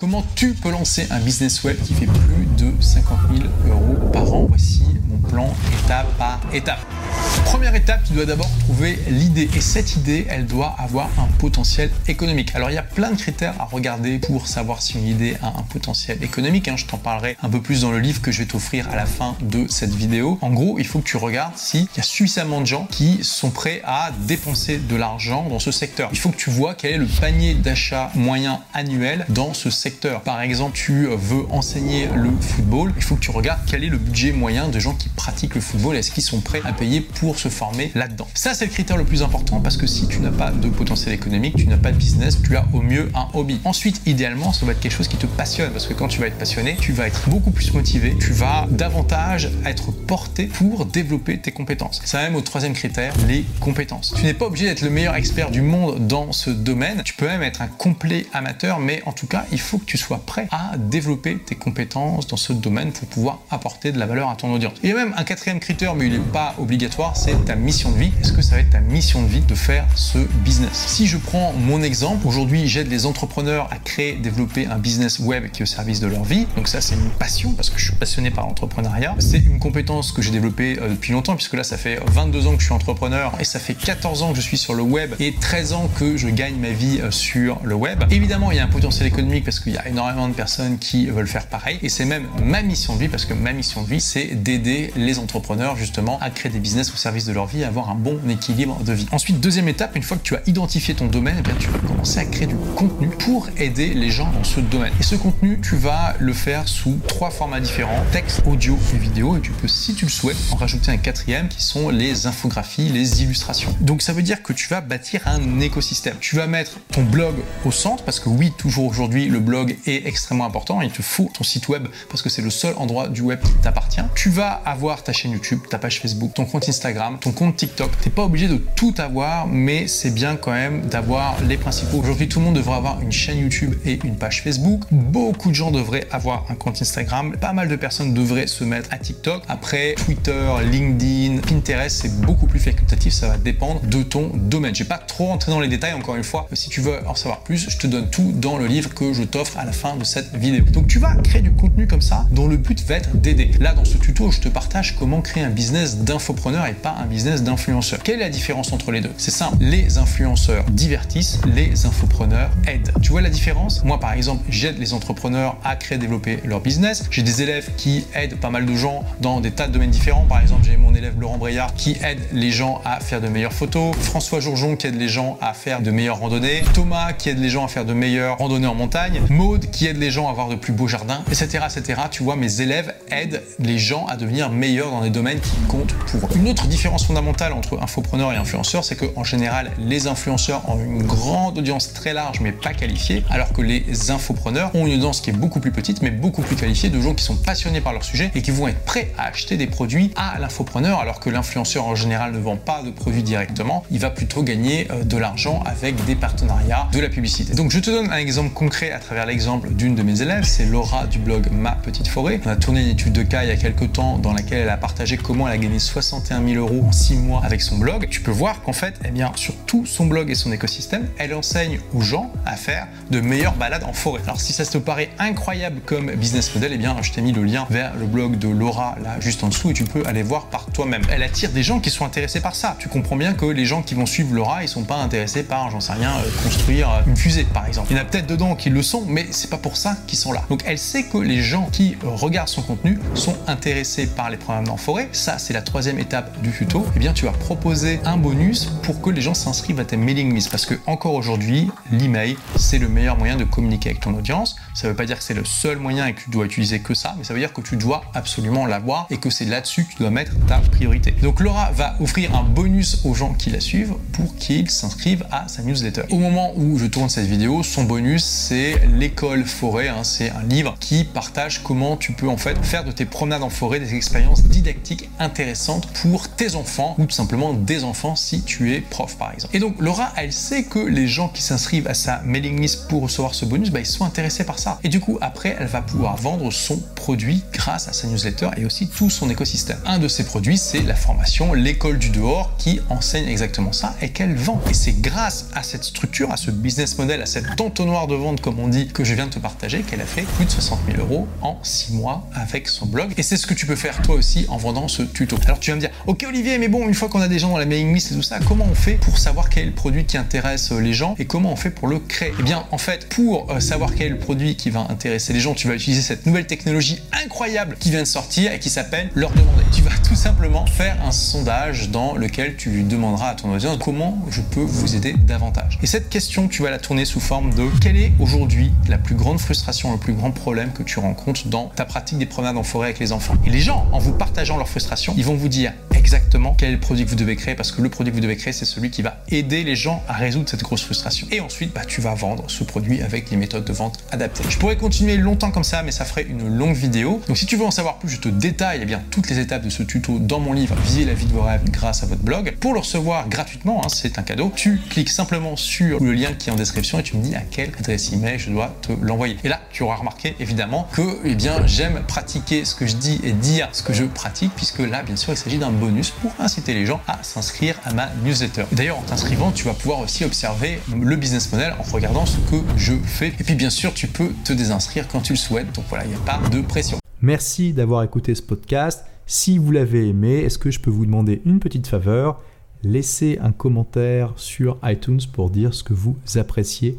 Comment tu peux lancer un business web qui fait plus de 50 000 euros par an? Voici mon plan étape par étape. Première étape, tu dois d'abord trouver l'idée et cette idée, elle doit avoir un potentiel économique. Alors il y a plein de critères à regarder pour savoir si une idée a un potentiel économique. Hein. Je t'en parlerai un peu plus dans le livre que je vais t'offrir à la fin de cette vidéo. En gros, il faut que tu regardes s'il y a suffisamment de gens qui sont prêts à dépenser de l'argent dans ce secteur. Il faut que tu vois quel est le panier d'achat moyen annuel dans ce secteur. Par exemple, tu veux enseigner le football, il faut que tu regardes quel est le budget moyen de gens qui pratiquent le football. Est-ce qu'ils sont prêts à payer pour se former là-dedans? Ça, c'est le critère le plus important parce que si tu n'as pas de potentiel économique, tu n'as pas de business, tu as au mieux un hobby. Ensuite, idéalement, ça va être quelque chose qui te passionne parce que quand tu vas être passionné, tu vas être beaucoup plus motivé, tu vas davantage être porté pour développer tes compétences. Ça même au troisième critère, les compétences. Tu n'es pas obligé d'être le meilleur expert du monde dans ce domaine. Tu peux même être un complet amateur, mais en tout cas, il faut que tu sois prêt à développer tes compétences dans ce domaine pour pouvoir apporter de la valeur à ton audience. Il y a même un quatrième critère, mais il n'est pas obligatoire, c'est ta mission de vie. Est-ce que ça va être ta mission de vie de faire ce business? Si je prends mon exemple, aujourd'hui j'aide les entrepreneurs à créer, développer un business web qui est au service de leur vie. Donc ça c'est une passion parce que je suis passionné par l'entrepreneuriat. C'est une compétence que j'ai développée euh, depuis longtemps puisque là ça fait 22 ans que je suis entrepreneur et ça fait 14 ans que je suis sur le web et 13 ans que je gagne ma vie euh, sur le web. Évidemment il y a un potentiel économique parce qu'il y a énormément de personnes qui veulent faire pareil et c'est même ma mission de vie parce que ma mission de vie c'est d'aider les entrepreneurs justement à créer des business au service de leur vie, avoir un bon équilibre de vie. Ensuite, deuxième étape, une fois que tu as identifié ton domaine, eh bien, tu vas commencer à créer du contenu pour aider les gens dans ce domaine. Et ce contenu, tu vas le faire sous trois formats différents, texte, audio et vidéo. Et tu peux, si tu le souhaites, en rajouter un quatrième qui sont les infographies, les illustrations. Donc ça veut dire que tu vas bâtir un écosystème. Tu vas mettre ton blog au centre parce que oui, toujours aujourd'hui, le blog est extrêmement important. Il te faut ton site web parce que c'est le seul endroit du web qui t'appartient. Tu vas avoir ta chaîne YouTube, ta page Facebook, ton compte Instagram, ton compte TikTok. T'es pas obligé de tout avoir, mais c'est bien quand même d'avoir les principaux. Aujourd'hui, tout le monde devrait avoir une chaîne YouTube et une page Facebook. Beaucoup de gens devraient avoir un compte Instagram. Pas mal de personnes devraient se mettre à TikTok. Après, Twitter, LinkedIn, Pinterest, c'est beaucoup plus facultatif. Ça va dépendre de ton domaine. J'ai pas trop rentré dans les détails. Encore une fois, si tu veux en savoir plus, je te donne tout dans le livre que je t'offre à la fin de cette vidéo. Donc, tu vas créer du contenu comme ça, dont le but va être d'aider. Là, dans ce tuto, je te partage comment créer un business d'infopreneur et pas un business d'influenceur. Quelle est la différence entre les deux? C'est simple. Les influenceurs divertissent, les infopreneurs aident. Tu vois la différence? Moi, par exemple, j'aide les entrepreneurs à créer, développer leur business. J'ai des élèves qui aident pas mal de gens dans des tas de domaines différents. Par exemple, j'ai mon élève Laurent Breillard qui aide les gens à faire de meilleures photos. François Jourjon qui aide les gens à faire de meilleures randonnées. Thomas qui aide les gens à faire de meilleures randonnées en montagne. Maude qui aide les gens à avoir de plus beaux jardins, etc., etc. Tu vois, mes élèves aident les gens à devenir meilleurs dans des domaines qui comptent pour eux. Une autre différence fondamentale entre infopreneur et influenceur, c'est qu'en général, les influenceurs ont une grande audience très large mais pas qualifiée, alors que les infopreneurs ont une audience qui est beaucoup plus petite mais beaucoup plus qualifiée de gens qui sont passionnés par leur sujet et qui vont être prêts à acheter des produits à l'infopreneur, alors que l'influenceur en général ne vend pas de produits directement, il va plutôt gagner euh, de l'argent avec des partenariats, de la publicité. Donc je te donne un exemple concret à travers l'exemple d'une de mes élèves, c'est Laura du blog Ma Petite Forêt. On a tourné une étude de cas il y a quelques temps dans laquelle elle a partagé comment elle a gagné 61 000 euros en 6 mois avec son blog. Tu peux voir qu'en fait, eh bien, sur tout son blog et son écosystème, elle enseigne aux gens à faire de meilleures balades en forêt. Alors si ça te paraît incroyable comme business model, eh bien, je t'ai mis le lien vers le blog de Laura là juste en dessous et tu peux aller voir par toi-même. Elle attire des gens qui sont intéressés par ça. Tu comprends bien que les gens qui vont suivre Laura, ils sont pas intéressés par, j'en sais rien, euh, construire euh, une fusée par exemple. Il y en a peut-être dedans qui le sont, mais c'est pas pour ça qu'ils sont là. Donc elle sait que les gens qui regardent son contenu sont intéressés par les programmes en forêt. Ça, c'est la troisième étape du tuto. Eh bien, tu vas proposer un bonus pour que les gens s'inscrivent à tes mailing lists. Parce que encore aujourd'hui, l'email, c'est le meilleur moyen de communiquer avec ton audience. Ça veut pas dire que c'est le seul moyen et que tu dois utiliser que ça, mais ça veut dire que tu dois absolument l'avoir et que c'est là-dessus que tu dois mettre ta priorité. Donc Laura va offrir un bonus aux gens qui la suivent pour qu'ils s'inscrivent à sa newsletter. Au moment où je tourne cette vidéo, son bonus, c'est l'école forêt. Hein. c'est un livre qui partage comment tu peux en fait faire de tes promenades en forêt des expériences didactiques intéressantes pour tes enfants ou tout simplement des enfants si tu es prof par exemple. Et donc Laura, elle sait que les gens qui s'inscrivent à sa mailing list pour recevoir ce bonus, bah, ils sont intéressés par ça. Et du coup, après, elle va pouvoir vendre son produit grâce à sa newsletter et aussi tout son écosystème. Un de ces produits, c'est la formation L'école du dehors qui enseigne exactement ça et qu'elle vend. Et c'est grâce à cette structure, à ce business model, à cet entonnoir de vente comme on dit que je viens de te partager qu'elle a fait plus de 60 000 euros en 6 mois avec son blog. Et c'est ce que tu peux faire toi aussi en vendant ce tuto. Alors tu vas me dire, ok Olivier, mais bon, une fois qu'on a des gens dans la mailing list et tout ça, comment on fait pour savoir quel est le produit qui intéresse les gens et comment on fait pour le créer? Eh bien, en fait, pour euh, savoir quel est le produit qui va intéresser les gens, tu vas utiliser cette nouvelle technologie incroyable qui vient de sortir et qui s'appelle leur demander. Tu vas tout simplement faire un sondage dans lequel tu demanderas à ton audience comment je peux vous aider davantage. Et cette question, tu vas la tourner sous forme de quelle est aujourd'hui la plus grande frustration, le plus grand problème que tu rencontres dans ta pratique des promenades en forêt avec les enfants. Et les gens, en vous partageant leur frustration, ils vont vous dire exactement quel produit que vous devez créer parce que le produit que vous devez créer, c'est celui qui va aider les gens à résoudre cette grosse frustration. Et ensuite, bah, tu vas vendre ce produit avec les méthodes de vente adaptées. Je pourrais continuer longtemps comme ça, mais ça ferait une longue vidéo. Donc si tu veux en savoir plus, je te détaille eh bien, toutes les étapes de ce tuto dans mon livre Visez la vie de vos rêves grâce à votre blog. Pour le recevoir gratuitement, hein, c'est un cadeau, tu cliques simplement sur le lien qui est en description et tu me dis à quelle adresse email je dois te l'envoyer. Et là, tu auras remarqué évidemment que eh bien, j'aime pratiquer ce que je dis et dire ce que je pratique, puisque là, bien sûr, il s'agit d'un pour inciter les gens à s'inscrire à ma newsletter. D'ailleurs, en t'inscrivant, tu vas pouvoir aussi observer le business model en regardant ce que je fais. Et puis, bien sûr, tu peux te désinscrire quand tu le souhaites. Donc voilà, il n'y a pas de pression. Merci d'avoir écouté ce podcast. Si vous l'avez aimé, est-ce que je peux vous demander une petite faveur? Laissez un commentaire sur iTunes pour dire ce que vous appréciez